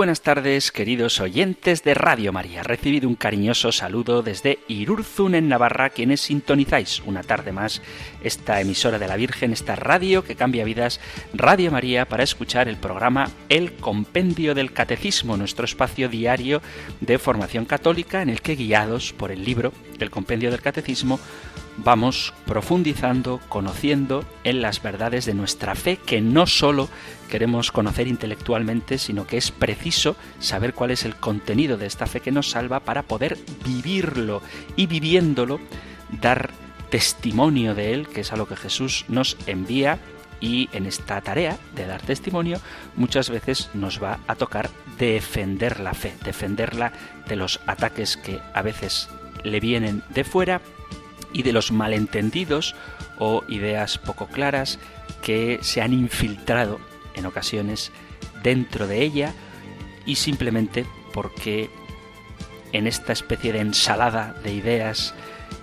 Buenas tardes, queridos oyentes de Radio María. Recibido un cariñoso saludo desde Irurzun, en Navarra, quienes sintonizáis una tarde más esta emisora de la Virgen, esta radio que cambia vidas, Radio María, para escuchar el programa El Compendio del Catecismo, nuestro espacio diario de formación católica en el que, guiados por el libro El Compendio del Catecismo, vamos profundizando, conociendo en las verdades de nuestra fe, que no solo queremos conocer intelectualmente, sino que es preciso saber cuál es el contenido de esta fe que nos salva para poder vivirlo y viviéndolo dar testimonio de él, que es a lo que Jesús nos envía y en esta tarea de dar testimonio muchas veces nos va a tocar defender la fe, defenderla de los ataques que a veces le vienen de fuera y de los malentendidos o ideas poco claras que se han infiltrado en ocasiones dentro de ella y simplemente porque en esta especie de ensalada de ideas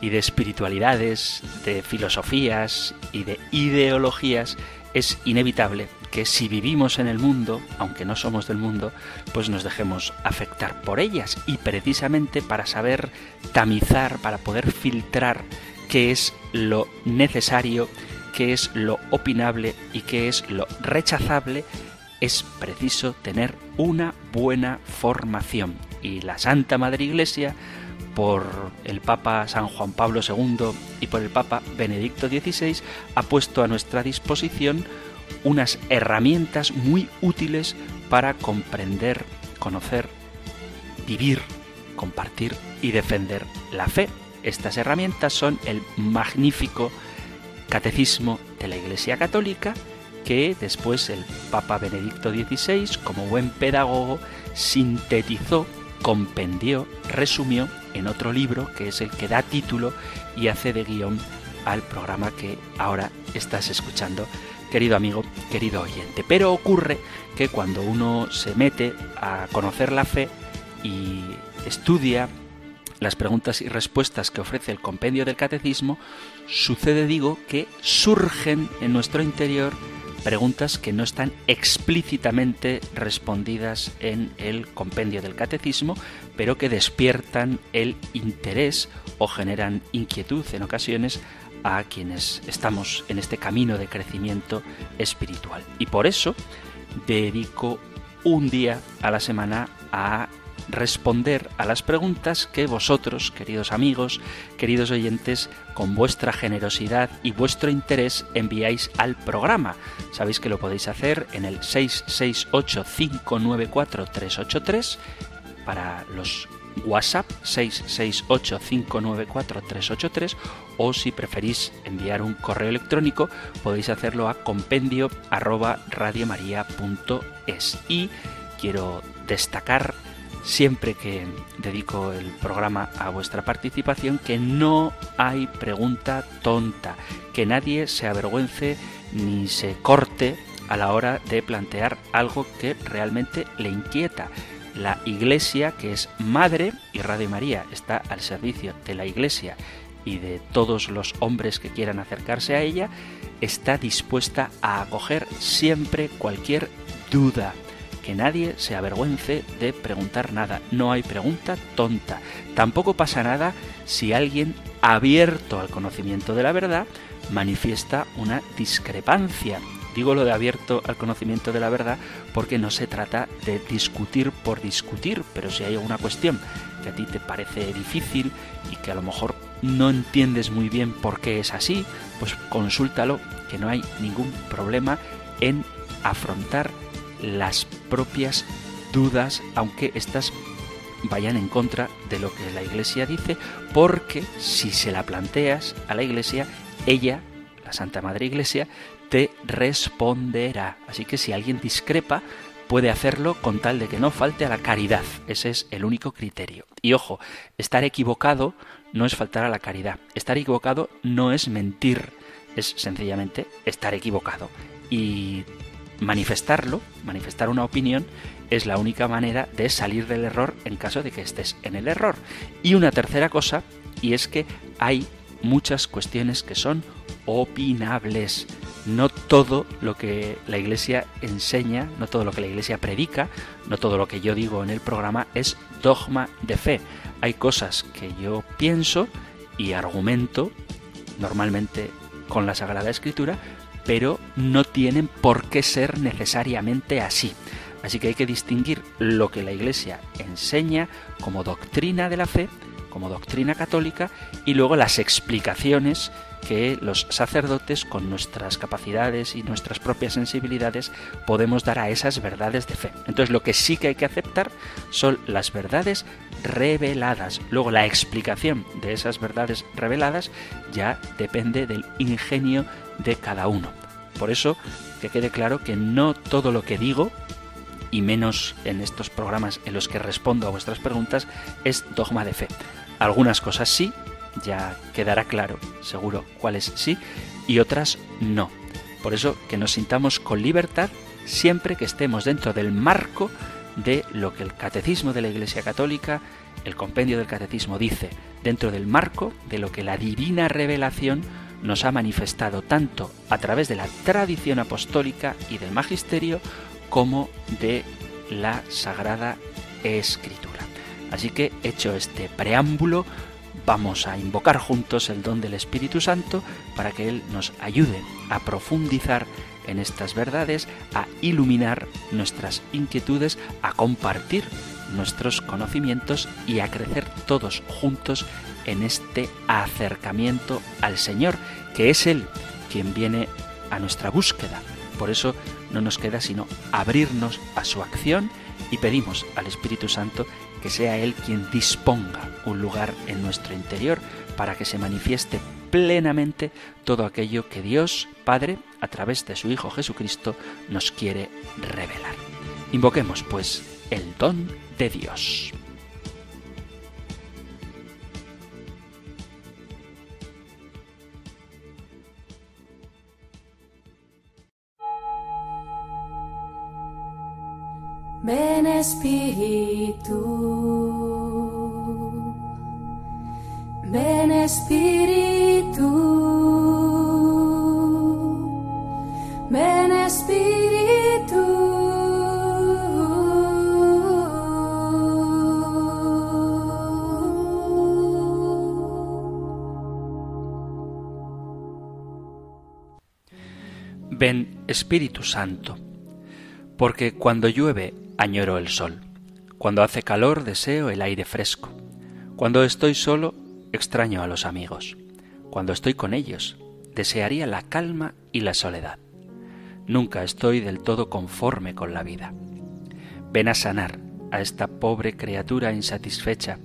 y de espiritualidades, de filosofías y de ideologías, es inevitable que si vivimos en el mundo, aunque no somos del mundo, pues nos dejemos afectar por ellas. Y precisamente para saber tamizar, para poder filtrar qué es lo necesario, qué es lo opinable y qué es lo rechazable, es preciso tener una buena formación. Y la Santa Madre Iglesia, por el Papa San Juan Pablo II y por el Papa Benedicto XVI, ha puesto a nuestra disposición unas herramientas muy útiles para comprender, conocer, vivir, compartir y defender la fe. Estas herramientas son el magnífico Catecismo de la Iglesia Católica, que después el Papa Benedicto XVI, como buen pedagogo, sintetizó, compendió, resumió en otro libro que es el que da título y hace de guion al programa que ahora estás escuchando, querido amigo, querido oyente. Pero ocurre que cuando uno se mete a conocer la fe y estudia las preguntas y respuestas que ofrece el compendio del catecismo, sucede, digo, que surgen en nuestro interior preguntas que no están explícitamente respondidas en el compendio del catecismo, pero que despiertan el interés o generan inquietud en ocasiones a quienes estamos en este camino de crecimiento espiritual. Y por eso dedico un día a la semana a responder a las preguntas que vosotros, queridos amigos, queridos oyentes, con vuestra generosidad y vuestro interés enviáis al programa. Sabéis que lo podéis hacer en el 668-594-383 para los WhatsApp 668-594-383 o si preferís enviar un correo electrónico podéis hacerlo a compendio arroba y quiero destacar siempre que dedico el programa a vuestra participación que no hay pregunta tonta, que nadie se avergüence ni se corte a la hora de plantear algo que realmente le inquieta. La Iglesia, que es madre, y Radio María está al servicio de la Iglesia y de todos los hombres que quieran acercarse a ella, está dispuesta a acoger siempre cualquier duda, que nadie se avergüence de preguntar nada. No hay pregunta tonta. Tampoco pasa nada si alguien abierto al conocimiento de la verdad manifiesta una discrepancia. Digo lo de abierto al conocimiento de la verdad porque no se trata de discutir por discutir, pero si hay alguna cuestión que a ti te parece difícil y que a lo mejor no entiendes muy bien por qué es así, pues consúltalo, que no hay ningún problema en afrontar las propias dudas, aunque éstas vayan en contra de lo que la Iglesia dice, porque si se la planteas a la Iglesia, ella, la Santa Madre Iglesia, te responderá. Así que si alguien discrepa, puede hacerlo con tal de que no falte a la caridad. Ese es el único criterio. Y ojo, estar equivocado no es faltar a la caridad. Estar equivocado no es mentir, es sencillamente estar equivocado. Y manifestarlo, manifestar una opinión, es la única manera de salir del error en caso de que estés en el error. Y una tercera cosa, y es que hay muchas cuestiones que son opinables. No todo lo que la Iglesia enseña, no todo lo que la Iglesia predica, no todo lo que yo digo en el programa es dogma de fe. Hay cosas que yo pienso y argumento normalmente con la Sagrada Escritura, pero no tienen por qué ser necesariamente así. Así que hay que distinguir lo que la Iglesia enseña como doctrina de la fe, como doctrina católica, y luego las explicaciones que los sacerdotes, con nuestras capacidades y nuestras propias sensibilidades, podemos dar a esas verdades de fe. Entonces lo que sí que hay que aceptar son las verdades reveladas. Luego la explicación de esas verdades reveladas ya depende del ingenio de cada uno. Por eso, que quede claro que no todo lo que digo, y menos en estos programas en los que respondo a vuestras preguntas, es dogma de fe. Algunas cosas sí, ya quedará claro, seguro, cuáles sí, y otras no. Por eso que nos sintamos con libertad siempre que estemos dentro del marco de lo que el catecismo de la Iglesia Católica, el compendio del catecismo dice, dentro del marco de lo que la divina revelación nos ha manifestado tanto a través de la tradición apostólica y del magisterio como de la Sagrada Escritura. Así que, hecho este preámbulo, vamos a invocar juntos el don del Espíritu Santo para que Él nos ayude a profundizar en estas verdades, a iluminar nuestras inquietudes, a compartir nuestros conocimientos y a crecer todos juntos en este acercamiento al Señor, que es Él quien viene a nuestra búsqueda. Por eso no nos queda sino abrirnos a su acción y pedimos al Espíritu Santo que sea Él quien disponga un lugar en nuestro interior para que se manifieste plenamente todo aquello que Dios Padre, a través de su Hijo Jesucristo, nos quiere revelar. Invoquemos, pues, el don de Dios. Ven Espíritu, ven Espíritu, ven Espíritu. Ven Espíritu Santo, porque cuando llueve añoro el sol. Cuando hace calor deseo el aire fresco. Cuando estoy solo extraño a los amigos. Cuando estoy con ellos desearía la calma y la soledad. Nunca estoy del todo conforme con la vida. Ven a sanar a esta pobre criatura insatisfecha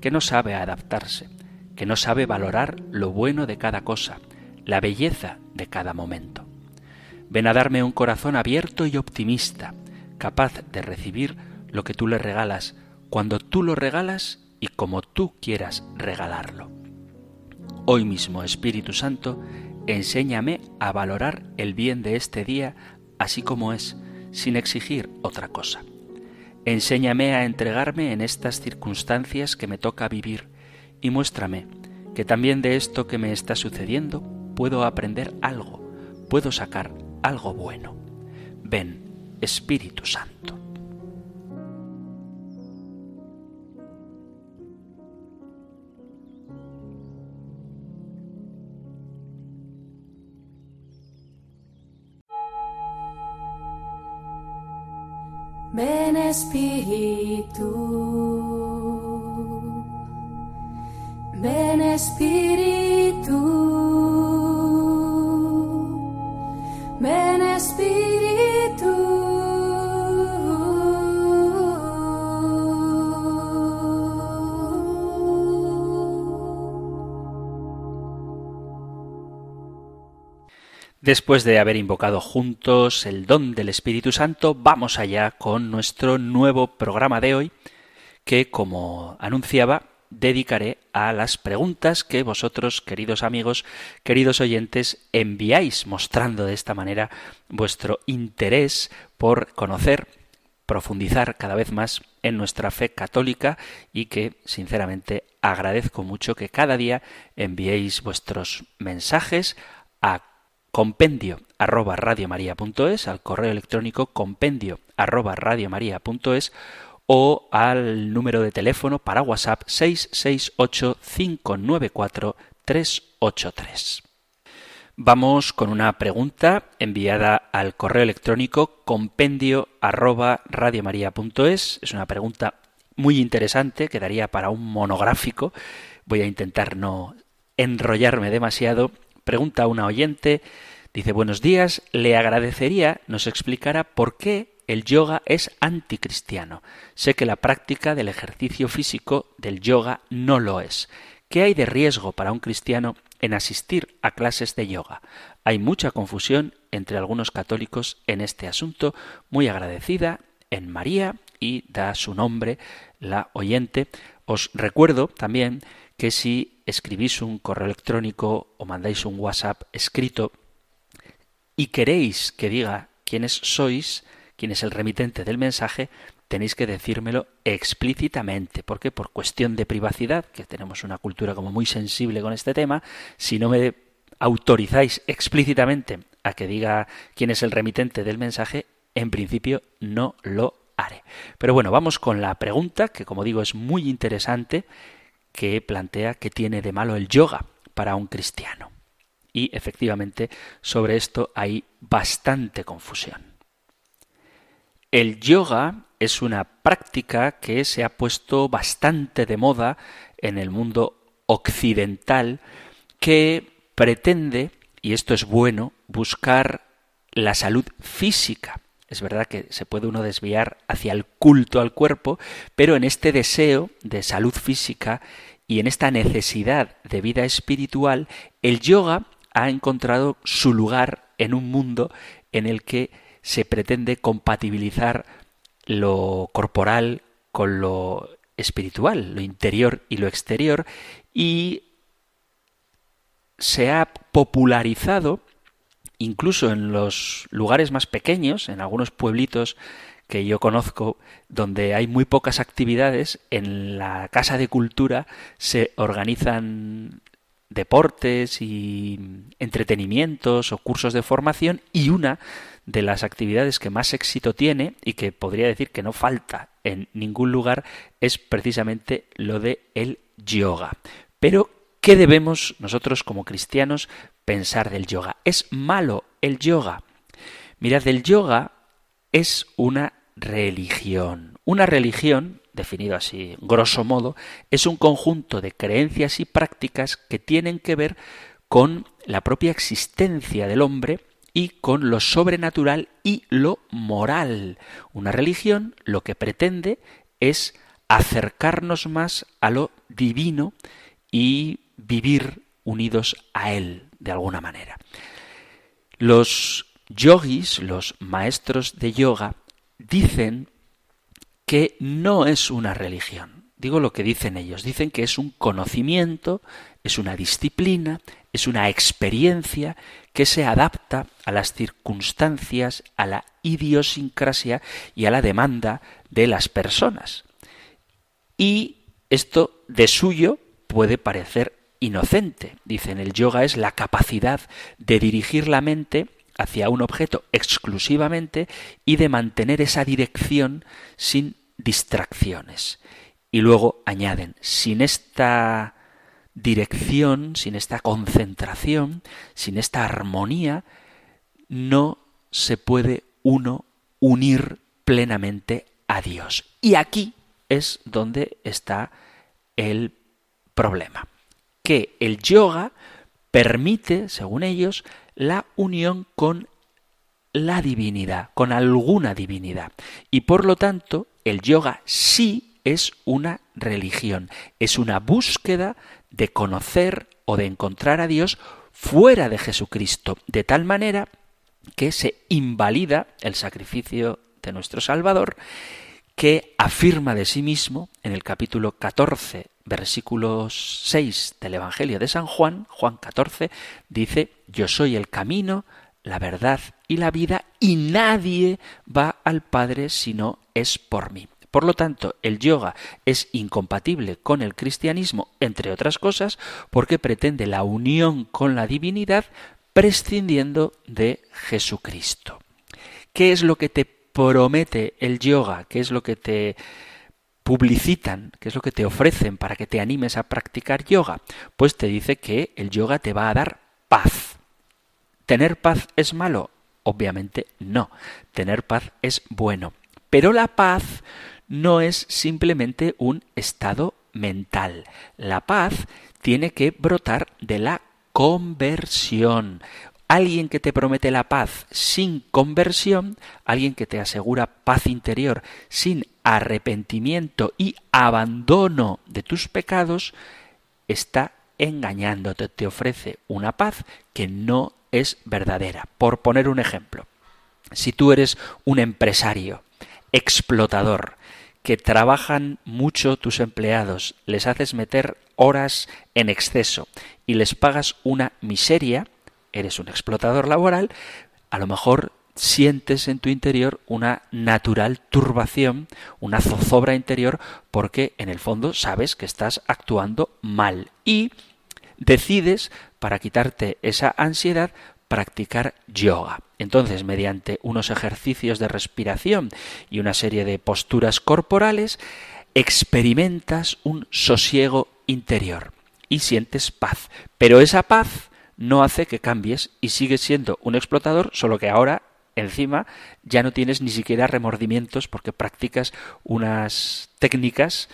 que no sabe adaptarse, que no sabe valorar lo bueno de cada cosa, la belleza de cada momento. Ven a darme un corazón abierto y optimista, capaz de recibir lo que tú le regalas, cuando tú lo regalas y como tú quieras regalarlo. Hoy mismo, Espíritu Santo, enséñame a valorar el bien de este día así como es, sin exigir otra cosa. Enséñame a entregarme en estas circunstancias que me toca vivir y muéstrame que también de esto que me está sucediendo puedo aprender algo, puedo sacar algo bueno. Ven, Espíritu Santo. Ven Espíritu, ven Espíritu, ven Espíritu. Después de haber invocado juntos el don del Espíritu Santo, vamos allá con nuestro nuevo programa de hoy, que, como anunciaba, dedicaré a las preguntas que vosotros, queridos amigos, queridos oyentes, enviáis, mostrando de esta manera vuestro interés por conocer, profundizar cada vez más en nuestra fe católica y que, sinceramente, agradezco mucho que cada día enviéis vuestros mensajes a compendio arroba radiomaria.es, al correo electrónico compendio arroba radiomaria.es o al número de teléfono para WhatsApp 668-594-383. Vamos con una pregunta enviada al correo electrónico compendio arroba radiomaria.es. Es una pregunta muy interesante que daría para un monográfico. Voy a intentar no enrollarme demasiado Pregunta a una oyente, dice buenos días, le agradecería nos explicara por qué el yoga es anticristiano. Sé que la práctica del ejercicio físico del yoga no lo es. ¿Qué hay de riesgo para un cristiano en asistir a clases de yoga? Hay mucha confusión entre algunos católicos en este asunto. Muy agradecida en María y da su nombre la oyente. Os recuerdo también que si escribís un correo electrónico o mandáis un WhatsApp escrito y queréis que diga quiénes sois, quién es el remitente del mensaje, tenéis que decírmelo explícitamente, porque por cuestión de privacidad, que tenemos una cultura como muy sensible con este tema, si no me autorizáis explícitamente a que diga quién es el remitente del mensaje, en principio no lo haré. Pero bueno, vamos con la pregunta, que como digo es muy interesante que plantea que tiene de malo el yoga para un cristiano. Y efectivamente sobre esto hay bastante confusión. El yoga es una práctica que se ha puesto bastante de moda en el mundo occidental que pretende, y esto es bueno, buscar la salud física. Es verdad que se puede uno desviar hacia el culto al cuerpo, pero en este deseo de salud física y en esta necesidad de vida espiritual, el yoga ha encontrado su lugar en un mundo en el que se pretende compatibilizar lo corporal con lo espiritual, lo interior y lo exterior, y se ha popularizado incluso en los lugares más pequeños, en algunos pueblitos que yo conozco donde hay muy pocas actividades, en la Casa de Cultura se organizan deportes y entretenimientos o cursos de formación y una de las actividades que más éxito tiene y que podría decir que no falta en ningún lugar es precisamente lo de el yoga. Pero ¿qué debemos nosotros como cristianos pensar del yoga? ¿Es malo el yoga? Mirad, el yoga es una religión. Una religión, definido así grosso modo, es un conjunto de creencias y prácticas que tienen que ver con la propia existencia del hombre y con lo sobrenatural y lo moral. Una religión lo que pretende es acercarnos más a lo divino y vivir unidos a él de alguna manera. Los yogis, los maestros de yoga, dicen que no es una religión. Digo lo que dicen ellos. Dicen que es un conocimiento, es una disciplina, es una experiencia que se adapta a las circunstancias, a la idiosincrasia y a la demanda de las personas. Y esto de suyo puede parecer inocente. Dicen, el yoga es la capacidad de dirigir la mente hacia un objeto exclusivamente y de mantener esa dirección sin distracciones. Y luego añaden, sin esta dirección, sin esta concentración, sin esta armonía, no se puede uno unir plenamente a Dios. Y aquí es donde está el problema. Que el yoga permite, según ellos, la unión con la divinidad, con alguna divinidad. Y por lo tanto, el yoga sí es una religión, es una búsqueda de conocer o de encontrar a Dios fuera de Jesucristo, de tal manera que se invalida el sacrificio de nuestro Salvador, que afirma de sí mismo en el capítulo 14, versículo 6 del Evangelio de San Juan, Juan 14, dice, yo soy el camino, la verdad y la vida, y nadie va al Padre si no es por mí. Por lo tanto, el yoga es incompatible con el cristianismo, entre otras cosas, porque pretende la unión con la divinidad prescindiendo de Jesucristo. ¿Qué es lo que te promete el yoga? ¿Qué es lo que te publicitan, qué es lo que te ofrecen para que te animes a practicar yoga? Pues te dice que el yoga te va a dar paz. ¿Tener paz es malo? Obviamente no. Tener paz es bueno. Pero la paz no es simplemente un estado mental. La paz tiene que brotar de la conversión. Alguien que te promete la paz sin conversión, alguien que te asegura paz interior sin arrepentimiento y abandono de tus pecados, está engañándote, te ofrece una paz que no es verdadera. Por poner un ejemplo, si tú eres un empresario, explotador, que trabajan mucho tus empleados, les haces meter horas en exceso y les pagas una miseria, eres un explotador laboral, a lo mejor sientes en tu interior una natural turbación, una zozobra interior, porque en el fondo sabes que estás actuando mal y decides, para quitarte esa ansiedad, practicar yoga. Entonces, mediante unos ejercicios de respiración y una serie de posturas corporales, experimentas un sosiego interior y sientes paz. Pero esa paz no hace que cambies y sigues siendo un explotador, solo que ahora encima ya no tienes ni siquiera remordimientos porque practicas unas técnicas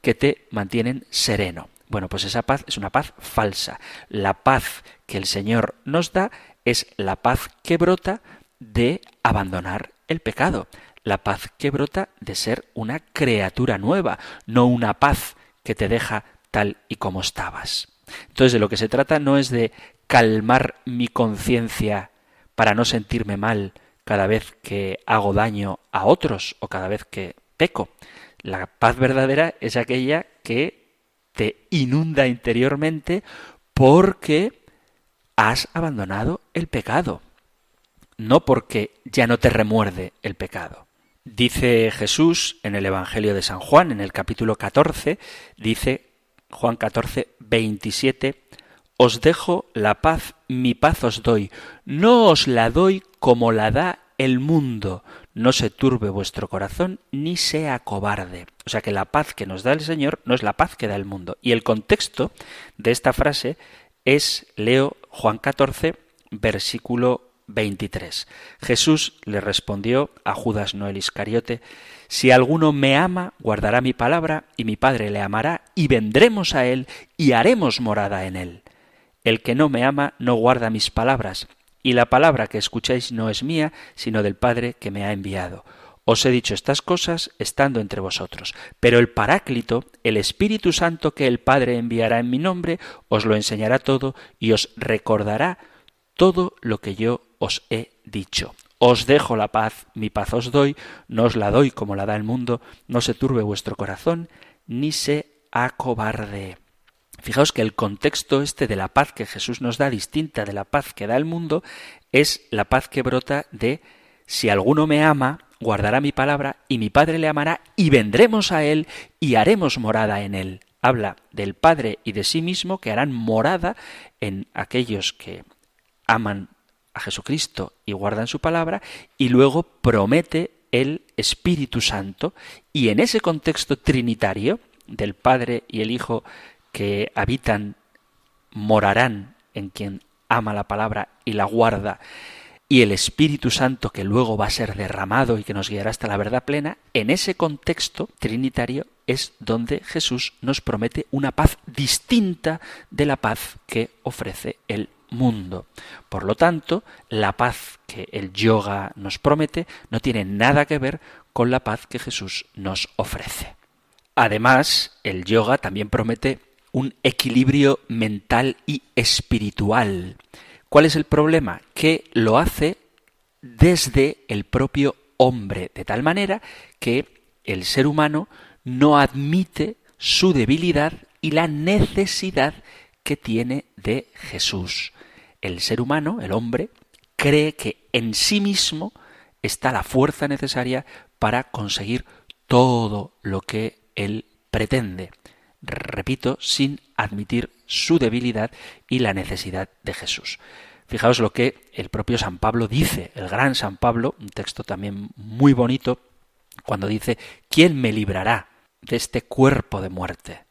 que te mantienen sereno. Bueno, pues esa paz es una paz falsa. La paz que el Señor nos da es la paz que brota de abandonar el pecado, la paz que brota de ser una criatura nueva, no una paz que te deja tal y como estabas. Entonces de lo que se trata no es de calmar mi conciencia para no sentirme mal cada vez que hago daño a otros o cada vez que peco. La paz verdadera es aquella que te inunda interiormente porque has abandonado el pecado, no porque ya no te remuerde el pecado. Dice Jesús en el Evangelio de San Juan, en el capítulo 14, dice Juan 14, 27, Os dejo la paz, mi paz os doy, no os la doy como la da el mundo, no se turbe vuestro corazón ni sea cobarde. O sea que la paz que nos da el Señor no es la paz que da el mundo. Y el contexto de esta frase es, leo Juan 14, versículo 23. Jesús le respondió a Judas Noel Iscariote, Si alguno me ama, guardará mi palabra, y mi Padre le amará, y vendremos a él, y haremos morada en él. El que no me ama no guarda mis palabras, y la palabra que escucháis no es mía, sino del Padre que me ha enviado. Os he dicho estas cosas estando entre vosotros, pero el Paráclito, el Espíritu Santo que el Padre enviará en mi nombre, os lo enseñará todo y os recordará todo lo que yo os he dicho. Os dejo la paz, mi paz os doy, no os la doy como la da el mundo, no se turbe vuestro corazón, ni se acobarde. Fijaos que el contexto este de la paz que Jesús nos da, distinta de la paz que da el mundo, es la paz que brota de si alguno me ama, guardará mi palabra y mi Padre le amará y vendremos a él y haremos morada en él. Habla del Padre y de sí mismo que harán morada en aquellos que aman a Jesucristo y guardan su palabra y luego promete el Espíritu Santo y en ese contexto trinitario del Padre y el Hijo que habitan morarán en quien ama la palabra y la guarda y el Espíritu Santo que luego va a ser derramado y que nos guiará hasta la verdad plena, en ese contexto trinitario es donde Jesús nos promete una paz distinta de la paz que ofrece el mundo. Por lo tanto, la paz que el yoga nos promete no tiene nada que ver con la paz que Jesús nos ofrece. Además, el yoga también promete un equilibrio mental y espiritual. ¿Cuál es el problema? Que lo hace desde el propio hombre, de tal manera que el ser humano no admite su debilidad y la necesidad que tiene de Jesús. El ser humano, el hombre, cree que en sí mismo está la fuerza necesaria para conseguir todo lo que él pretende. Repito, sin admitir su debilidad y la necesidad de Jesús. Fijaos lo que el propio San Pablo dice, el gran San Pablo, un texto también muy bonito, cuando dice, ¿quién me librará de este cuerpo de muerte?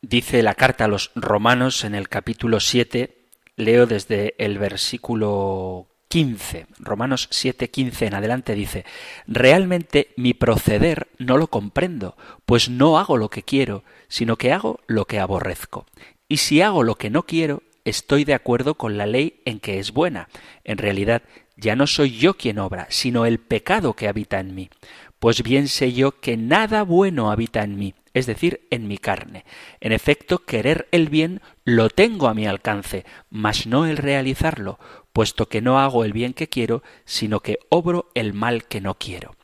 Dice la carta a los romanos en el capítulo 7, leo desde el versículo 15, Romanos 7, 15 en adelante dice, Realmente mi proceder no lo comprendo, pues no hago lo que quiero, sino que hago lo que aborrezco. Y si hago lo que no quiero, estoy de acuerdo con la ley en que es buena. En realidad, ya no soy yo quien obra, sino el pecado que habita en mí. Pues bien sé yo que nada bueno habita en mí, es decir, en mi carne. En efecto, querer el bien lo tengo a mi alcance, mas no el realizarlo, puesto que no hago el bien que quiero, sino que obro el mal que no quiero.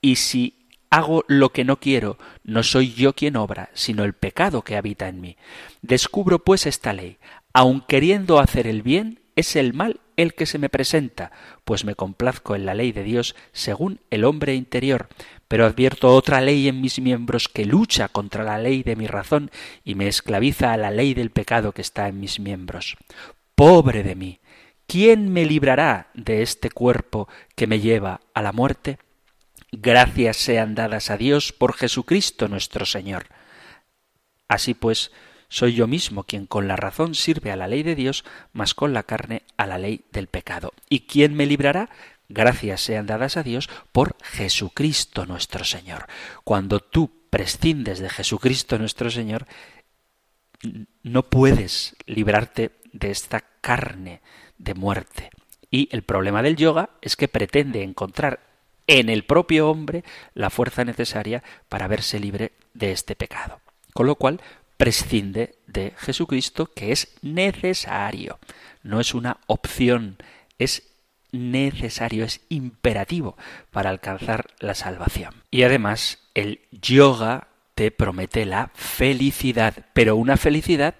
Y si hago lo que no quiero, no soy yo quien obra, sino el pecado que habita en mí. Descubro pues esta ley, aun queriendo hacer el bien, es el mal el que se me presenta, pues me complazco en la ley de Dios según el hombre interior, pero advierto otra ley en mis miembros que lucha contra la ley de mi razón y me esclaviza a la ley del pecado que está en mis miembros. Pobre de mí, ¿quién me librará de este cuerpo que me lleva a la muerte? Gracias sean dadas a Dios por Jesucristo nuestro Señor. Así pues, soy yo mismo quien con la razón sirve a la ley de Dios, mas con la carne a la ley del pecado. ¿Y quién me librará? Gracias sean dadas a Dios por Jesucristo nuestro Señor. Cuando tú prescindes de Jesucristo nuestro Señor, no puedes librarte de esta carne de muerte. Y el problema del yoga es que pretende encontrar en el propio hombre la fuerza necesaria para verse libre de este pecado. Con lo cual prescinde de Jesucristo, que es necesario, no es una opción, es necesario, es imperativo para alcanzar la salvación. Y además, el yoga te promete la felicidad, pero una felicidad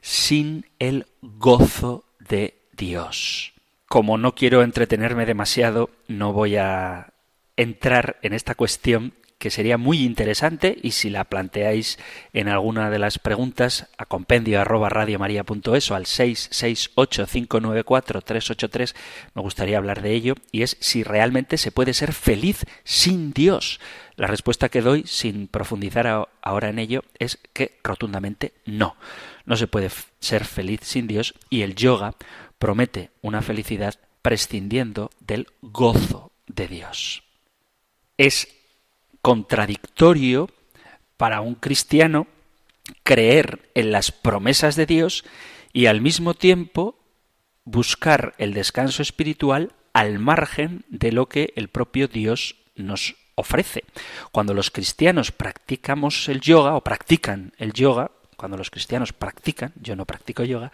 sin el gozo de Dios. Como no quiero entretenerme demasiado, no voy a entrar en esta cuestión que sería muy interesante y si la planteáis en alguna de las preguntas a compendio arroba radiomaria.es o al 668-594-383 me gustaría hablar de ello y es si realmente se puede ser feliz sin Dios. La respuesta que doy, sin profundizar ahora en ello, es que rotundamente no. No se puede ser feliz sin Dios y el yoga promete una felicidad prescindiendo del gozo de Dios. Es contradictorio para un cristiano creer en las promesas de Dios y al mismo tiempo buscar el descanso espiritual al margen de lo que el propio Dios nos ofrece. Cuando los cristianos practicamos el yoga o practican el yoga, cuando los cristianos practican, yo no practico yoga,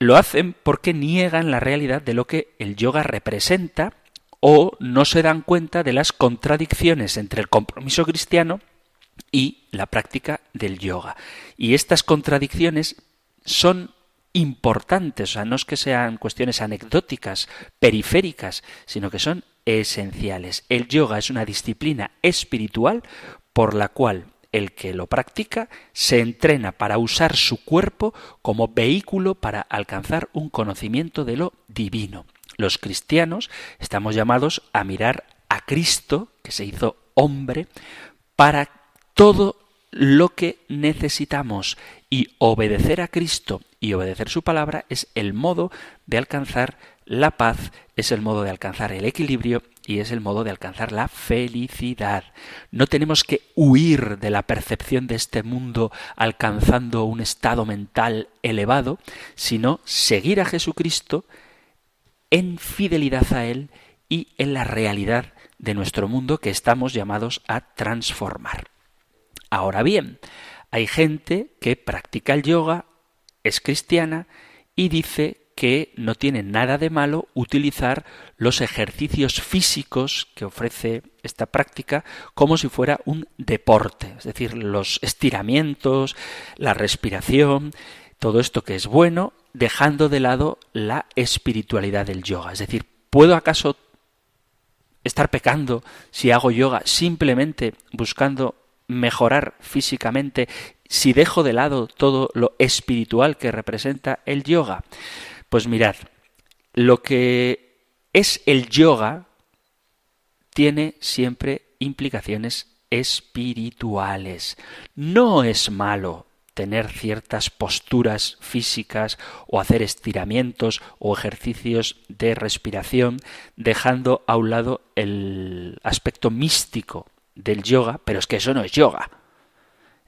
lo hacen porque niegan la realidad de lo que el yoga representa o no se dan cuenta de las contradicciones entre el compromiso cristiano y la práctica del yoga. Y estas contradicciones son importantes, o sea, no es que sean cuestiones anecdóticas, periféricas, sino que son esenciales. El yoga es una disciplina espiritual por la cual el que lo practica se entrena para usar su cuerpo como vehículo para alcanzar un conocimiento de lo divino. Los cristianos estamos llamados a mirar a Cristo, que se hizo hombre, para todo lo que necesitamos y obedecer a Cristo y obedecer su palabra es el modo de alcanzar la paz, es el modo de alcanzar el equilibrio y es el modo de alcanzar la felicidad. No tenemos que huir de la percepción de este mundo alcanzando un estado mental elevado, sino seguir a Jesucristo en fidelidad a Él y en la realidad de nuestro mundo que estamos llamados a transformar. Ahora bien, Hay gente que practica el yoga, es cristiana y dice que no tiene nada de malo utilizar los ejercicios físicos que ofrece esta práctica como si fuera un deporte, es decir, los estiramientos, la respiración, todo esto que es bueno, dejando de lado la espiritualidad del yoga. Es decir, ¿puedo acaso estar pecando si hago yoga simplemente buscando mejorar físicamente si dejo de lado todo lo espiritual que representa el yoga? Pues mirad, lo que es el yoga tiene siempre implicaciones espirituales. No es malo tener ciertas posturas físicas o hacer estiramientos o ejercicios de respiración, dejando a un lado el aspecto místico del yoga, pero es que eso no es yoga.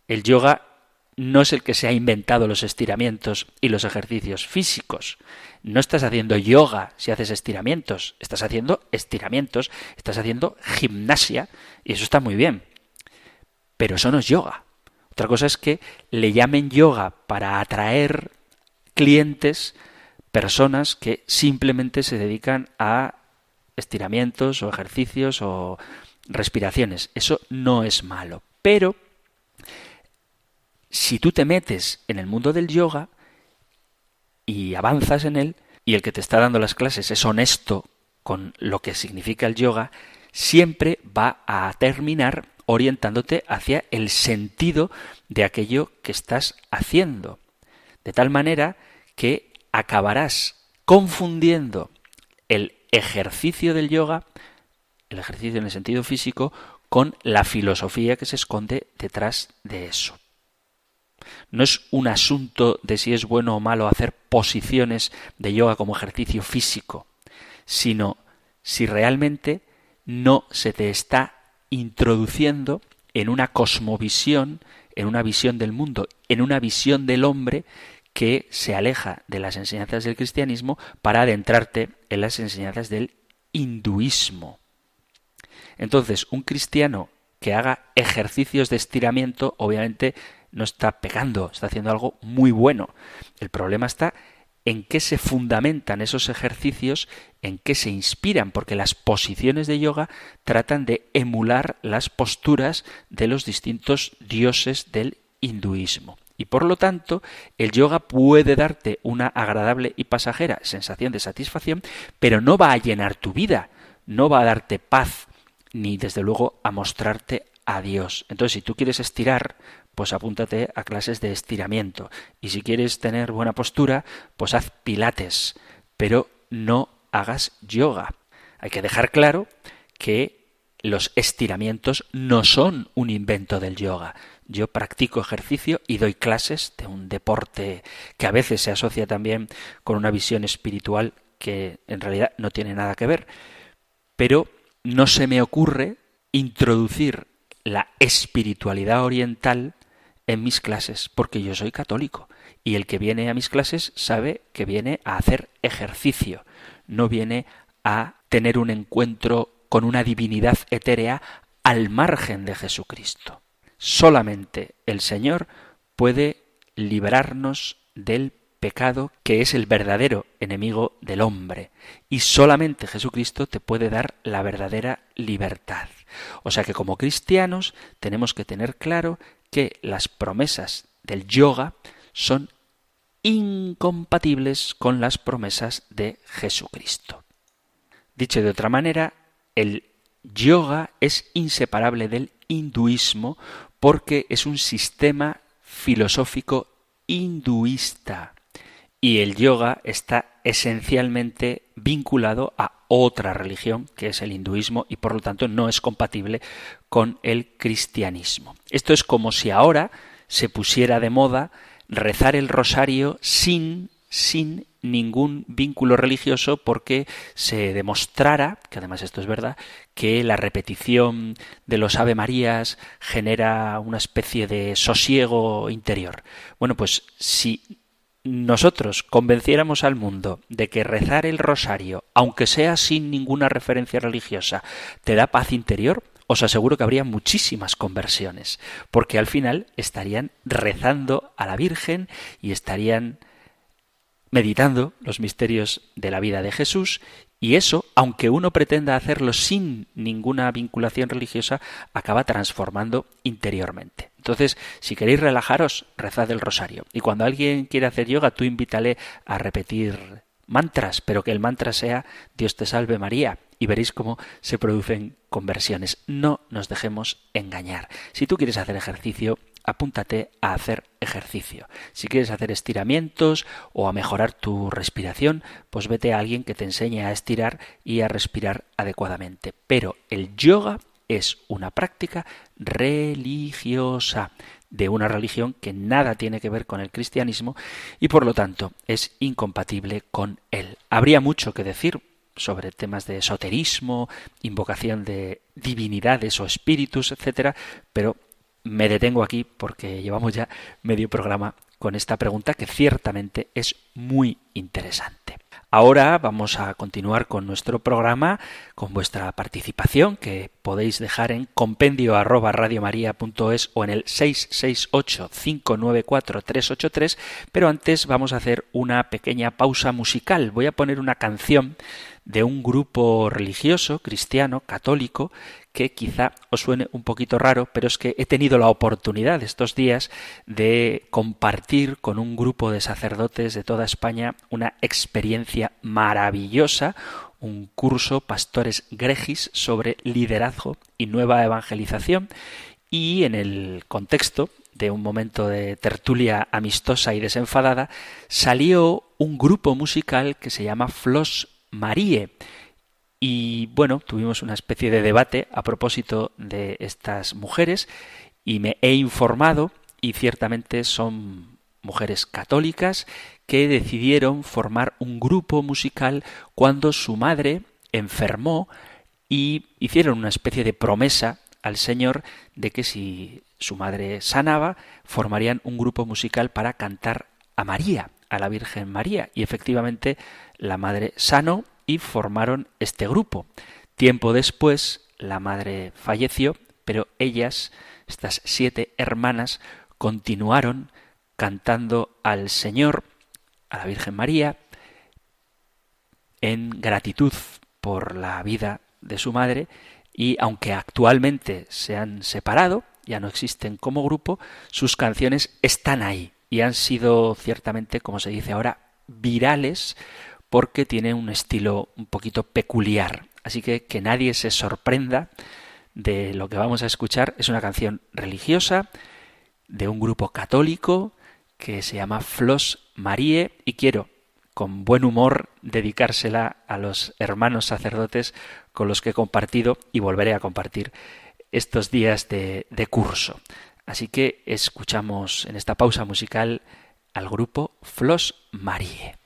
El yoga no es el que se ha inventado los estiramientos y los ejercicios físicos. No estás haciendo yoga si haces estiramientos, estás haciendo estiramientos, estás haciendo gimnasia y eso está muy bien. Pero eso no es yoga. Otra cosa es que le llamen yoga para atraer clientes, personas que simplemente se dedican a estiramientos o ejercicios o respiraciones. Eso no es malo. Pero si tú te metes en el mundo del yoga y avanzas en él, y el que te está dando las clases es honesto con lo que significa el yoga, siempre va a terminar orientándote hacia el sentido de aquello que estás haciendo. De tal manera que acabarás confundiendo el ejercicio del yoga, el ejercicio en el sentido físico, con la filosofía que se esconde detrás de eso. No es un asunto de si es bueno o malo hacer posiciones de yoga como ejercicio físico, sino si realmente no se te está introduciendo en una cosmovisión, en una visión del mundo, en una visión del hombre que se aleja de las enseñanzas del cristianismo para adentrarte en las enseñanzas del hinduismo. Entonces, un cristiano que haga ejercicios de estiramiento, obviamente no está pegando, está haciendo algo muy bueno. El problema está en qué se fundamentan esos ejercicios, en qué se inspiran, porque las posiciones de yoga tratan de emular las posturas de los distintos dioses del hinduismo. Y por lo tanto, el yoga puede darte una agradable y pasajera sensación de satisfacción, pero no va a llenar tu vida, no va a darte paz, ni desde luego a mostrarte a Dios. Entonces, si tú quieres estirar, pues apúntate a clases de estiramiento. Y si quieres tener buena postura, pues haz pilates, pero no hagas yoga. Hay que dejar claro que los estiramientos no son un invento del yoga. Yo practico ejercicio y doy clases de un deporte que a veces se asocia también con una visión espiritual que en realidad no tiene nada que ver. Pero no se me ocurre introducir la espiritualidad oriental en mis clases, porque yo soy católico y el que viene a mis clases sabe que viene a hacer ejercicio, no viene a tener un encuentro con una divinidad etérea al margen de Jesucristo. Solamente el Señor puede librarnos del pecado que es el verdadero enemigo del hombre y solamente Jesucristo te puede dar la verdadera libertad. O sea que como cristianos tenemos que tener claro que las promesas del yoga son incompatibles con las promesas de Jesucristo. Dicho de otra manera, el yoga es inseparable del hinduismo porque es un sistema filosófico hinduista y el yoga está esencialmente vinculado a otra religión, que es el hinduismo, y por lo tanto no es compatible con el cristianismo. Esto es como si ahora se pusiera de moda rezar el rosario sin sin ningún vínculo religioso porque se demostrara, que además esto es verdad, que la repetición de los Ave Marías genera una especie de sosiego interior. Bueno, pues si nosotros convenciéramos al mundo de que rezar el rosario, aunque sea sin ninguna referencia religiosa, te da paz interior, os aseguro que habría muchísimas conversiones, porque al final estarían rezando a la Virgen y estarían meditando los misterios de la vida de Jesús y eso, aunque uno pretenda hacerlo sin ninguna vinculación religiosa, acaba transformando interiormente. Entonces, si queréis relajaros, rezad el rosario. Y cuando alguien quiere hacer yoga, tú invítale a repetir mantras, pero que el mantra sea Dios te salve María y veréis cómo se producen conversiones. No nos dejemos engañar. Si tú quieres hacer ejercicio, apúntate a hacer ejercicio. Si quieres hacer estiramientos o a mejorar tu respiración, pues vete a alguien que te enseñe a estirar y a respirar adecuadamente. Pero el yoga es una práctica religiosa de una religión que nada tiene que ver con el cristianismo y por lo tanto es incompatible con él. Habría mucho que decir sobre temas de esoterismo, invocación de divinidades o espíritus, etcétera, pero me detengo aquí porque llevamos ya medio programa con esta pregunta que ciertamente es muy interesante. Ahora vamos a continuar con nuestro programa, con vuestra participación, que podéis dejar en compendio arroba o en el 668-594-383, pero antes vamos a hacer una pequeña pausa musical. Voy a poner una canción de un grupo religioso, cristiano, católico, que quizá os suene un poquito raro, pero es que he tenido la oportunidad estos días de compartir con un grupo de sacerdotes de toda España una experiencia maravillosa, un curso Pastores Gregis sobre liderazgo y nueva evangelización. Y en el contexto de un momento de tertulia amistosa y desenfadada salió un grupo musical que se llama Flos Marie. Y bueno, tuvimos una especie de debate a propósito de estas mujeres y me he informado y ciertamente son mujeres católicas que decidieron formar un grupo musical cuando su madre enfermó y hicieron una especie de promesa al Señor de que si su madre sanaba, formarían un grupo musical para cantar a María, a la Virgen María. Y efectivamente la madre sanó y formaron este grupo. Tiempo después, la madre falleció, pero ellas, estas siete hermanas, continuaron cantando al Señor, a la Virgen María, en gratitud por la vida de su madre, y aunque actualmente se han separado, ya no existen como grupo, sus canciones están ahí y han sido ciertamente, como se dice ahora, virales porque tiene un estilo un poquito peculiar. Así que que nadie se sorprenda de lo que vamos a escuchar. Es una canción religiosa de un grupo católico que se llama Flos Marie y quiero con buen humor dedicársela a los hermanos sacerdotes con los que he compartido y volveré a compartir estos días de, de curso. Así que escuchamos en esta pausa musical al grupo Flos Marie.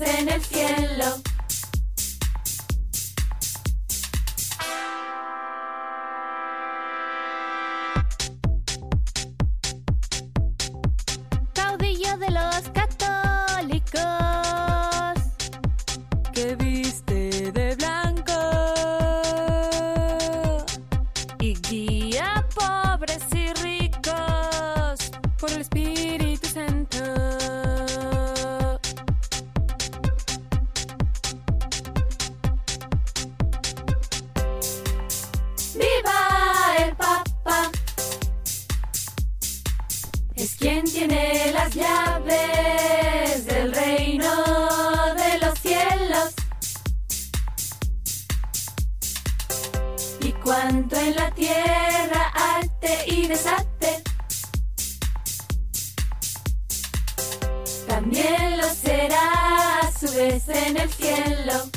En el cielo. Es quien tiene las llaves del reino de los cielos. Y cuanto en la tierra arte y desate, también lo será a su vez en el cielo.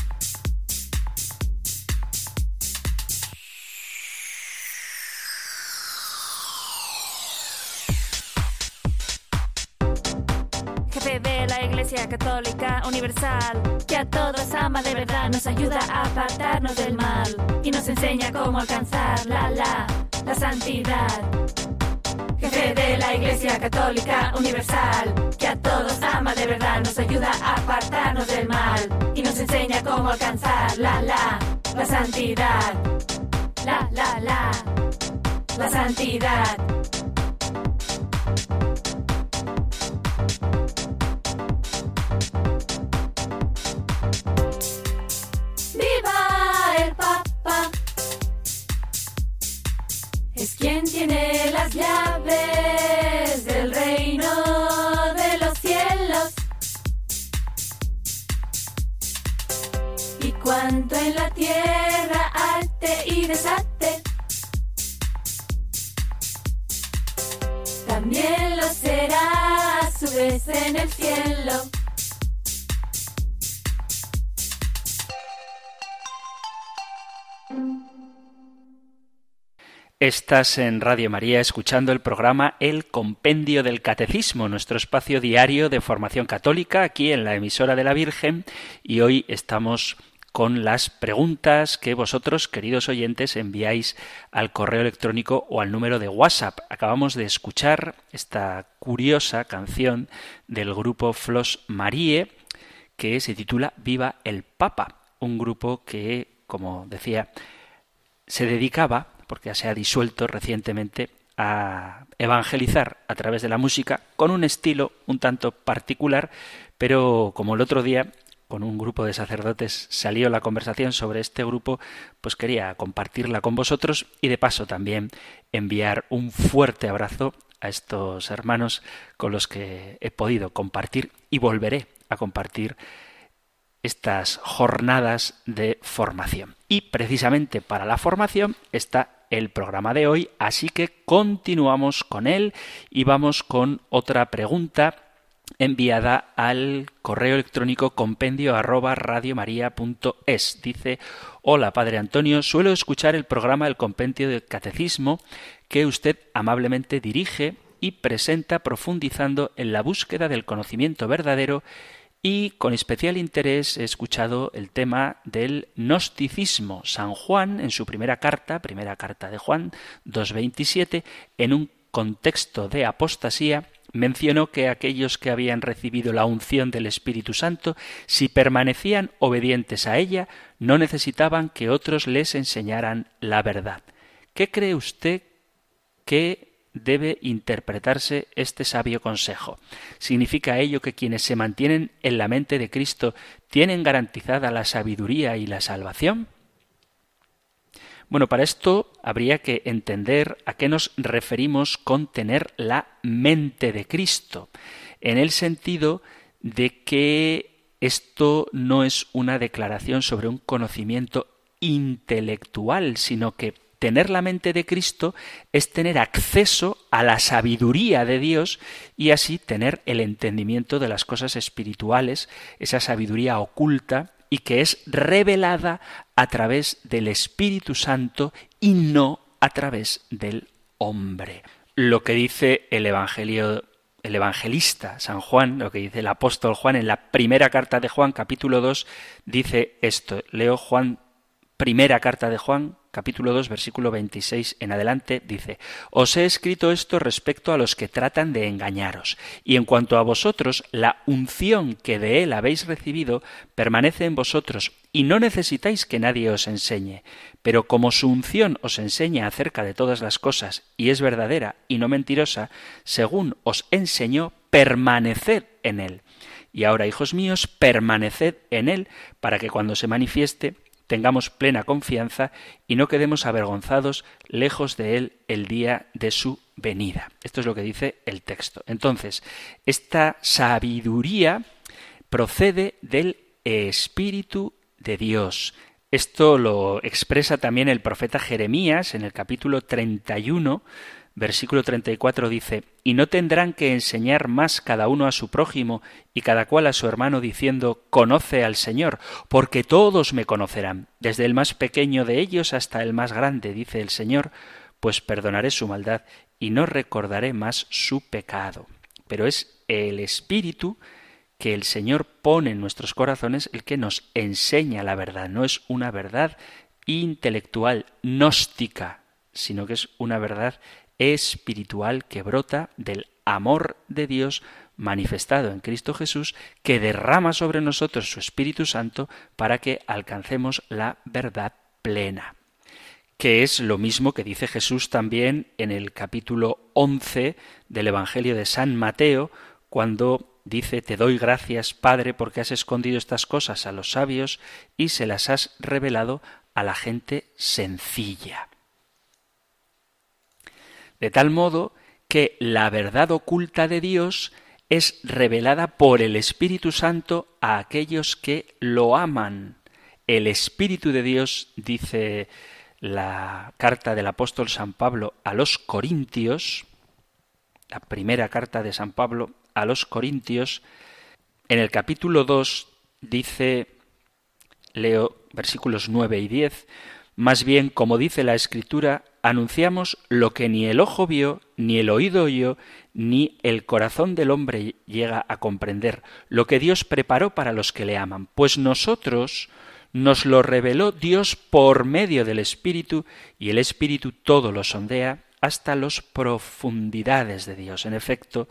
Universal, que a todos ama de verdad, nos ayuda a apartarnos del mal y nos enseña cómo alcanzar la la la santidad. Jefe de la Iglesia Católica Universal, que a todos ama de verdad, nos ayuda a apartarnos del mal y nos enseña cómo alcanzar la la la santidad. La la la la santidad. Estás en Radio María escuchando el programa El Compendio del Catecismo, nuestro espacio diario de formación católica aquí en la emisora de la Virgen y hoy estamos con las preguntas que vosotros, queridos oyentes, enviáis al correo electrónico o al número de WhatsApp. Acabamos de escuchar esta curiosa canción del grupo Flos Marie que se titula Viva el Papa, un grupo que, como decía, se dedicaba porque se ha disuelto recientemente a evangelizar a través de la música con un estilo un tanto particular, pero como el otro día con un grupo de sacerdotes salió la conversación sobre este grupo, pues quería compartirla con vosotros y de paso también enviar un fuerte abrazo a estos hermanos con los que he podido compartir y volveré a compartir estas jornadas de formación. Y precisamente para la formación está el programa de hoy, así que continuamos con él y vamos con otra pregunta enviada al correo electrónico compendio arroba radiomaria.es. Dice, hola Padre Antonio, suelo escuchar el programa El Compendio del Catecismo que usted amablemente dirige y presenta profundizando en la búsqueda del conocimiento verdadero y con especial interés he escuchado el tema del gnosticismo. San Juan, en su primera carta, primera carta de Juan 2.27, en un contexto de apostasía, mencionó que aquellos que habían recibido la unción del Espíritu Santo, si permanecían obedientes a ella, no necesitaban que otros les enseñaran la verdad. ¿Qué cree usted que debe interpretarse este sabio consejo. ¿Significa ello que quienes se mantienen en la mente de Cristo tienen garantizada la sabiduría y la salvación? Bueno, para esto habría que entender a qué nos referimos con tener la mente de Cristo, en el sentido de que esto no es una declaración sobre un conocimiento intelectual, sino que tener la mente de Cristo es tener acceso a la sabiduría de Dios y así tener el entendimiento de las cosas espirituales, esa sabiduría oculta y que es revelada a través del Espíritu Santo y no a través del hombre. Lo que dice el Evangelio el evangelista San Juan, lo que dice el apóstol Juan en la primera carta de Juan, capítulo 2, dice esto. Leo Juan, primera carta de Juan, capítulo 2, versículo 26 en adelante, dice, Os he escrito esto respecto a los que tratan de engañaros, y en cuanto a vosotros, la unción que de él habéis recibido permanece en vosotros, y no necesitáis que nadie os enseñe, pero como su unción os enseña acerca de todas las cosas, y es verdadera y no mentirosa, según os enseñó, permaneced en él. Y ahora, hijos míos, permaneced en él, para que cuando se manifieste tengamos plena confianza y no quedemos avergonzados lejos de Él el día de su venida. Esto es lo que dice el texto. Entonces, esta sabiduría procede del Espíritu de Dios. Esto lo expresa también el profeta Jeremías en el capítulo 31, versículo 34 dice, Y no tendrán que enseñar más cada uno a su prójimo y cada cual a su hermano diciendo, Conoce al Señor, porque todos me conocerán, desde el más pequeño de ellos hasta el más grande, dice el Señor, pues perdonaré su maldad y no recordaré más su pecado. Pero es el Espíritu que el Señor pone en nuestros corazones el que nos enseña la verdad. No es una verdad intelectual, gnóstica, sino que es una verdad espiritual que brota del amor de Dios manifestado en Cristo Jesús, que derrama sobre nosotros su Espíritu Santo para que alcancemos la verdad plena que es lo mismo que dice Jesús también en el capítulo 11 del Evangelio de San Mateo, cuando dice, Te doy gracias, Padre, porque has escondido estas cosas a los sabios y se las has revelado a la gente sencilla. De tal modo que la verdad oculta de Dios es revelada por el Espíritu Santo a aquellos que lo aman. El Espíritu de Dios, dice la carta del apóstol San Pablo a los Corintios, la primera carta de San Pablo a los Corintios, en el capítulo 2 dice, leo versículos 9 y 10, más bien, como dice la Escritura, anunciamos lo que ni el ojo vio, ni el oído oyó, ni el corazón del hombre llega a comprender, lo que Dios preparó para los que le aman. Pues nosotros nos lo reveló Dios por medio del Espíritu, y el Espíritu todo lo sondea hasta las profundidades de Dios. En efecto,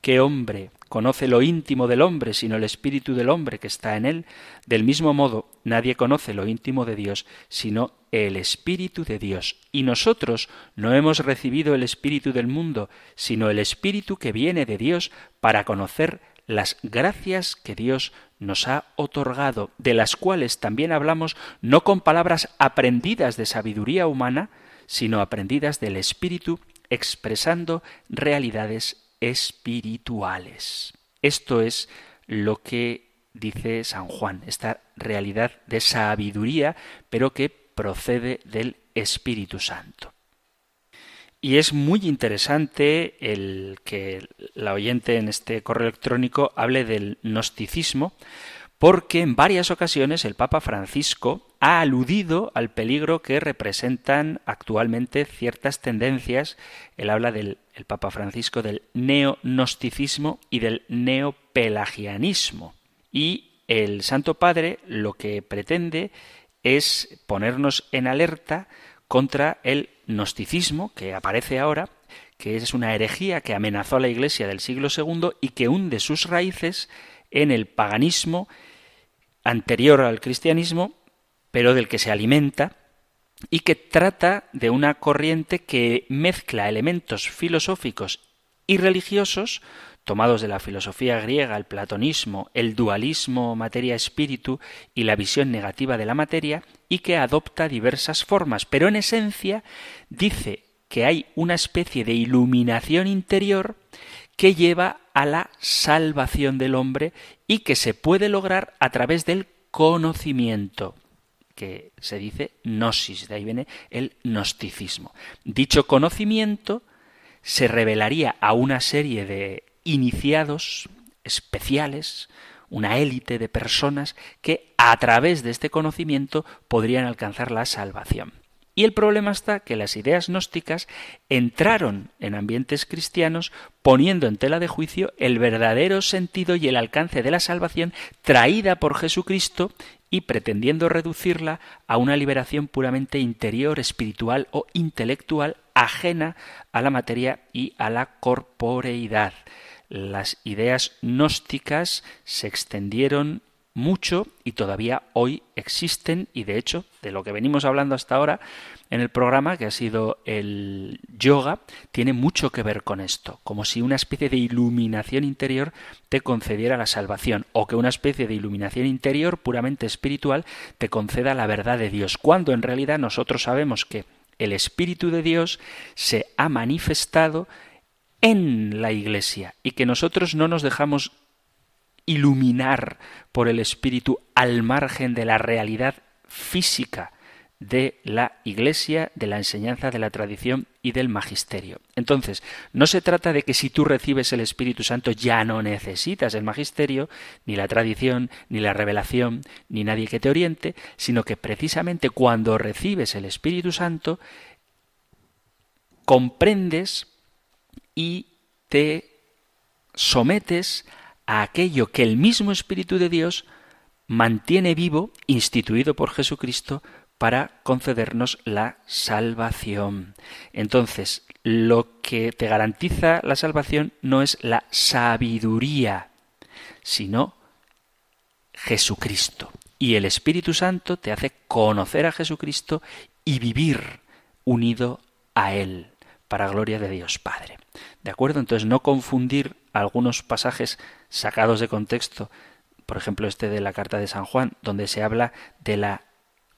¿qué hombre conoce lo íntimo del hombre sino el Espíritu del hombre que está en él? Del mismo modo, nadie conoce lo íntimo de Dios sino el Espíritu de Dios. Y nosotros no hemos recibido el Espíritu del mundo, sino el Espíritu que viene de Dios para conocer las gracias que Dios nos ha otorgado, de las cuales también hablamos no con palabras aprendidas de sabiduría humana, sino aprendidas del Espíritu, expresando realidades espirituales. Esto es lo que dice San Juan, esta realidad de sabiduría, pero que procede del Espíritu Santo. Y es muy interesante el que la oyente en este correo electrónico hable del gnosticismo, porque en varias ocasiones el Papa Francisco ha aludido al peligro que representan actualmente ciertas tendencias. Él habla del el Papa Francisco del neognosticismo y del neopelagianismo. Y el Santo Padre lo que pretende es ponernos en alerta contra el gnosticismo que aparece ahora, que es una herejía que amenazó a la Iglesia del siglo II y que hunde sus raíces en el paganismo anterior al cristianismo, pero del que se alimenta y que trata de una corriente que mezcla elementos filosóficos y religiosos tomados de la filosofía griega, el platonismo, el dualismo materia-espíritu y la visión negativa de la materia, y que adopta diversas formas, pero en esencia dice que hay una especie de iluminación interior que lleva a la salvación del hombre y que se puede lograr a través del conocimiento que se dice gnosis, de ahí viene el gnosticismo. Dicho conocimiento se revelaría a una serie de iniciados especiales, una élite de personas que a través de este conocimiento podrían alcanzar la salvación. Y el problema está que las ideas gnósticas entraron en ambientes cristianos poniendo en tela de juicio el verdadero sentido y el alcance de la salvación traída por Jesucristo y pretendiendo reducirla a una liberación puramente interior, espiritual o intelectual ajena a la materia y a la corporeidad las ideas gnósticas se extendieron mucho y todavía hoy existen y de hecho de lo que venimos hablando hasta ahora en el programa que ha sido el yoga tiene mucho que ver con esto como si una especie de iluminación interior te concediera la salvación o que una especie de iluminación interior puramente espiritual te conceda la verdad de Dios cuando en realidad nosotros sabemos que el Espíritu de Dios se ha manifestado en la Iglesia y que nosotros no nos dejamos iluminar por el Espíritu al margen de la realidad física de la Iglesia, de la enseñanza, de la tradición y del magisterio. Entonces, no se trata de que si tú recibes el Espíritu Santo ya no necesitas el magisterio, ni la tradición, ni la revelación, ni nadie que te oriente, sino que precisamente cuando recibes el Espíritu Santo, comprendes y te sometes a aquello que el mismo Espíritu de Dios mantiene vivo, instituido por Jesucristo, para concedernos la salvación. Entonces, lo que te garantiza la salvación no es la sabiduría, sino Jesucristo. Y el Espíritu Santo te hace conocer a Jesucristo y vivir unido a Él, para gloria de Dios Padre. ¿De acuerdo? Entonces, no confundir algunos pasajes sacados de contexto, por ejemplo este de la carta de San Juan, donde se habla de la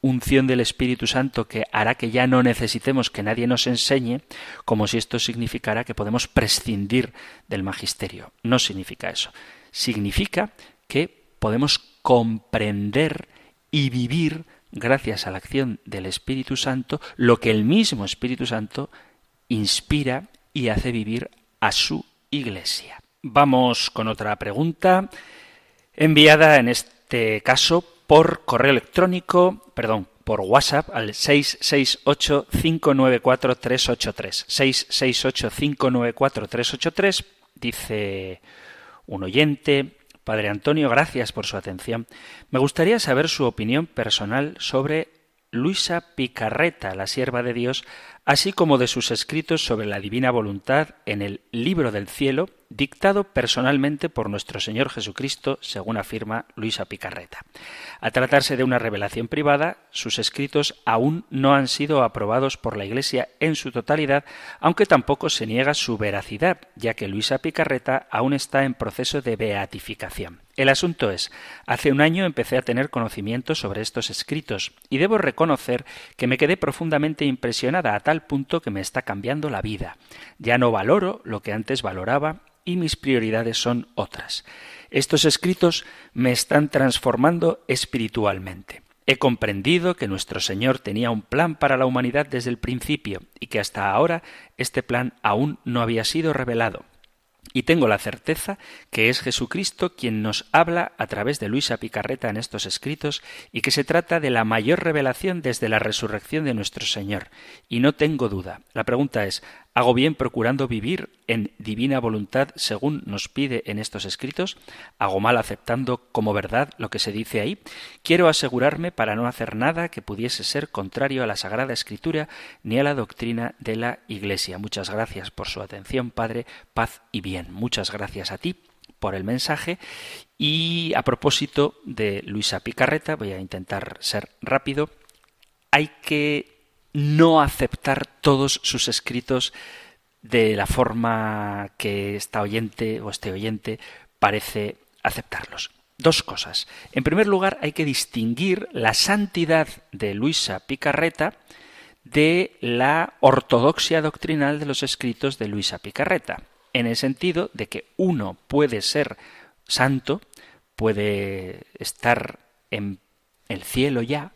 unción del Espíritu Santo que hará que ya no necesitemos que nadie nos enseñe, como si esto significara que podemos prescindir del magisterio. No significa eso. Significa que podemos comprender y vivir, gracias a la acción del Espíritu Santo, lo que el mismo Espíritu Santo inspira y hace vivir a su iglesia. Vamos con otra pregunta enviada en este caso por correo electrónico, perdón, por WhatsApp al 668-594-383. 668-594-383 dice un oyente, Padre Antonio, gracias por su atención. Me gustaría saber su opinión personal sobre Luisa Picarreta, la sierva de Dios, así como de sus escritos sobre la divina voluntad en el Libro del Cielo, dictado personalmente por nuestro Señor Jesucristo, según afirma Luisa Picarreta. A tratarse de una revelación privada, sus escritos aún no han sido aprobados por la Iglesia en su totalidad, aunque tampoco se niega su veracidad, ya que Luisa Picarreta aún está en proceso de beatificación. El asunto es, hace un año empecé a tener conocimiento sobre estos escritos y debo reconocer que me quedé profundamente impresionada a tal punto que me está cambiando la vida. Ya no valoro lo que antes valoraba y mis prioridades son otras. Estos escritos me están transformando espiritualmente. He comprendido que nuestro Señor tenía un plan para la humanidad desde el principio y que hasta ahora este plan aún no había sido revelado. Y tengo la certeza que es Jesucristo quien nos habla a través de Luisa Picarreta en estos escritos y que se trata de la mayor revelación desde la resurrección de nuestro Señor. Y no tengo duda. La pregunta es, ¿Hago bien procurando vivir en divina voluntad según nos pide en estos escritos? ¿Hago mal aceptando como verdad lo que se dice ahí? Quiero asegurarme para no hacer nada que pudiese ser contrario a la Sagrada Escritura ni a la doctrina de la Iglesia. Muchas gracias por su atención, Padre, paz y bien. Muchas gracias a ti por el mensaje y a propósito de Luisa Picarreta, voy a intentar ser rápido, hay que no aceptar todos sus escritos de la forma que esta oyente o este oyente parece aceptarlos. Dos cosas. En primer lugar, hay que distinguir la santidad de Luisa Picarreta de la ortodoxia doctrinal de los escritos de Luisa Picarreta, en el sentido de que uno puede ser santo, puede estar en el cielo ya,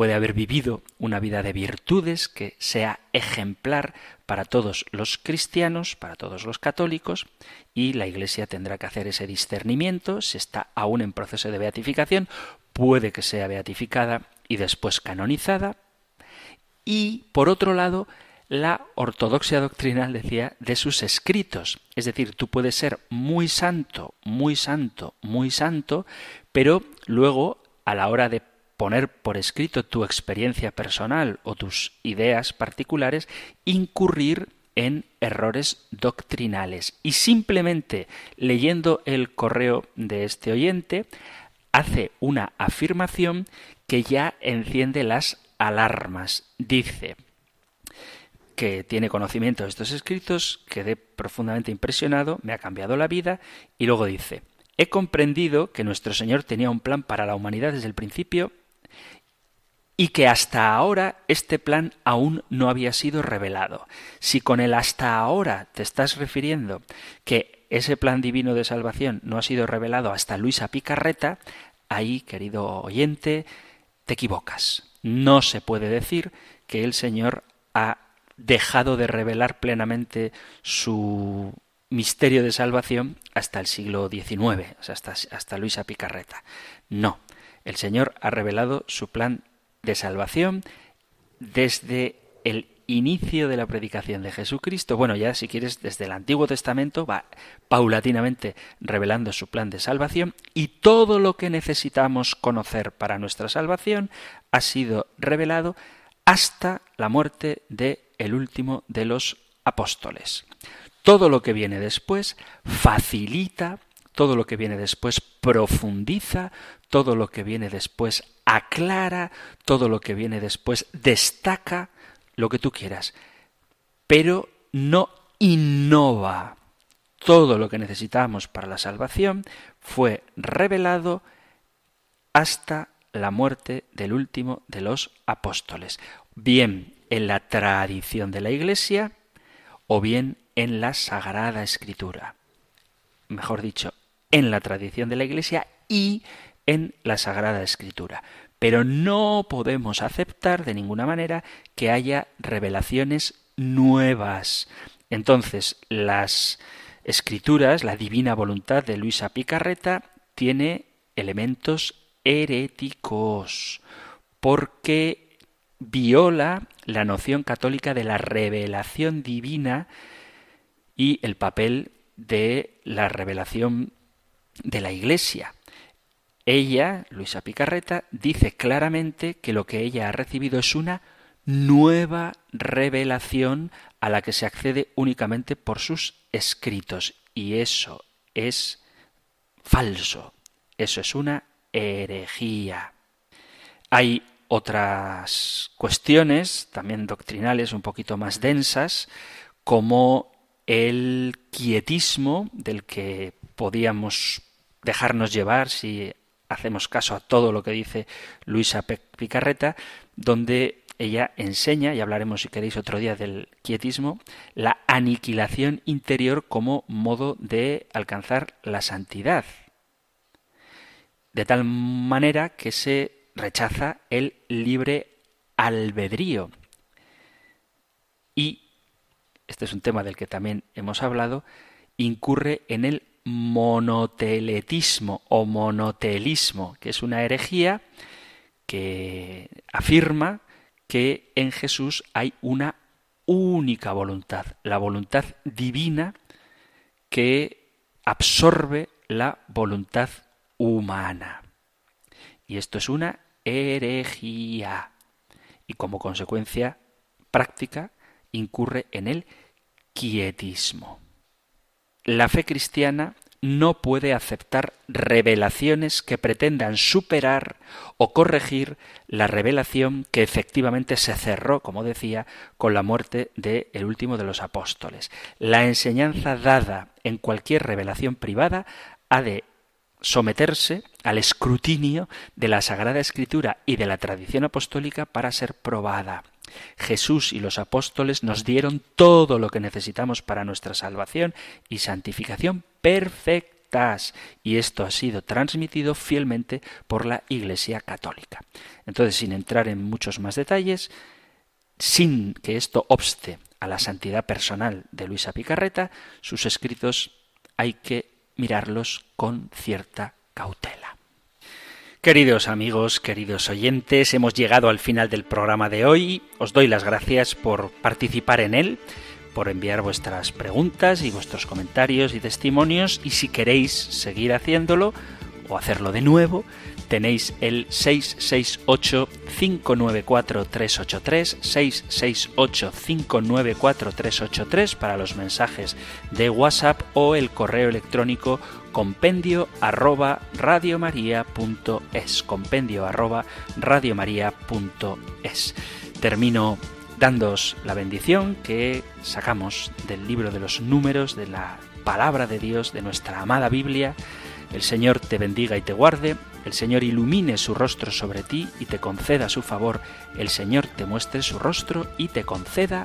puede haber vivido una vida de virtudes que sea ejemplar para todos los cristianos, para todos los católicos, y la Iglesia tendrá que hacer ese discernimiento, si está aún en proceso de beatificación, puede que sea beatificada y después canonizada, y por otro lado, la ortodoxia doctrinal decía de sus escritos. Es decir, tú puedes ser muy santo, muy santo, muy santo, pero luego a la hora de poner por escrito tu experiencia personal o tus ideas particulares, incurrir en errores doctrinales. Y simplemente leyendo el correo de este oyente, hace una afirmación que ya enciende las alarmas. Dice que tiene conocimiento de estos escritos, quedé profundamente impresionado, me ha cambiado la vida, y luego dice, he comprendido que nuestro Señor tenía un plan para la humanidad desde el principio y que hasta ahora este plan aún no había sido revelado. Si con el hasta ahora te estás refiriendo que ese plan divino de salvación no ha sido revelado hasta Luisa Picarreta, ahí, querido oyente, te equivocas. No se puede decir que el Señor ha dejado de revelar plenamente su misterio de salvación hasta el siglo XIX, hasta, hasta Luisa Picarreta. No, el Señor ha revelado su plan de salvación desde el inicio de la predicación de Jesucristo. Bueno, ya si quieres, desde el Antiguo Testamento va paulatinamente revelando su plan de salvación y todo lo que necesitamos conocer para nuestra salvación ha sido revelado hasta la muerte de el último de los apóstoles. Todo lo que viene después facilita, todo lo que viene después profundiza, todo lo que viene después aclara, todo lo que viene después destaca, lo que tú quieras, pero no innova. Todo lo que necesitamos para la salvación fue revelado hasta la muerte del último de los apóstoles, bien en la tradición de la Iglesia o bien en la Sagrada Escritura. Mejor dicho, en la tradición de la Iglesia y en la Sagrada Escritura. Pero no podemos aceptar de ninguna manera que haya revelaciones nuevas. Entonces, las escrituras, la divina voluntad de Luisa Picarreta, tiene elementos heréticos, porque viola la noción católica de la revelación divina y el papel de la revelación de la Iglesia. Ella, Luisa Picarreta, dice claramente que lo que ella ha recibido es una nueva revelación a la que se accede únicamente por sus escritos. Y eso es falso. Eso es una herejía. Hay otras cuestiones, también doctrinales, un poquito más densas, como el quietismo, del que podíamos dejarnos llevar si hacemos caso a todo lo que dice Luisa Picarreta, donde ella enseña, y hablaremos si queréis otro día del quietismo, la aniquilación interior como modo de alcanzar la santidad. De tal manera que se rechaza el libre albedrío. Y, este es un tema del que también hemos hablado, incurre en el monoteletismo o monotelismo, que es una herejía que afirma que en Jesús hay una única voluntad, la voluntad divina que absorbe la voluntad humana. Y esto es una herejía. Y como consecuencia práctica incurre en el quietismo. La fe cristiana no puede aceptar revelaciones que pretendan superar o corregir la revelación que efectivamente se cerró, como decía, con la muerte de el último de los apóstoles. La enseñanza dada en cualquier revelación privada ha de someterse al escrutinio de la Sagrada Escritura y de la tradición apostólica para ser probada. Jesús y los apóstoles nos dieron todo lo que necesitamos para nuestra salvación y santificación perfectas, y esto ha sido transmitido fielmente por la Iglesia Católica. Entonces, sin entrar en muchos más detalles, sin que esto obste a la santidad personal de Luisa Picarreta, sus escritos hay que mirarlos con cierta cautela. Queridos amigos, queridos oyentes, hemos llegado al final del programa de hoy. Os doy las gracias por participar en él, por enviar vuestras preguntas y vuestros comentarios y testimonios y si queréis seguir haciéndolo o hacerlo de nuevo, tenéis el 668-594-383, 668-594-383 para los mensajes de WhatsApp o el correo electrónico compendio arroba radiomaria.es, compendio arroba radiomaria.es. Termino dándoos la bendición que sacamos del libro de los números, de la palabra de Dios, de nuestra amada Biblia. El Señor te bendiga y te guarde el Señor ilumine su rostro sobre ti y te conceda su favor, el Señor te muestre su rostro y te conceda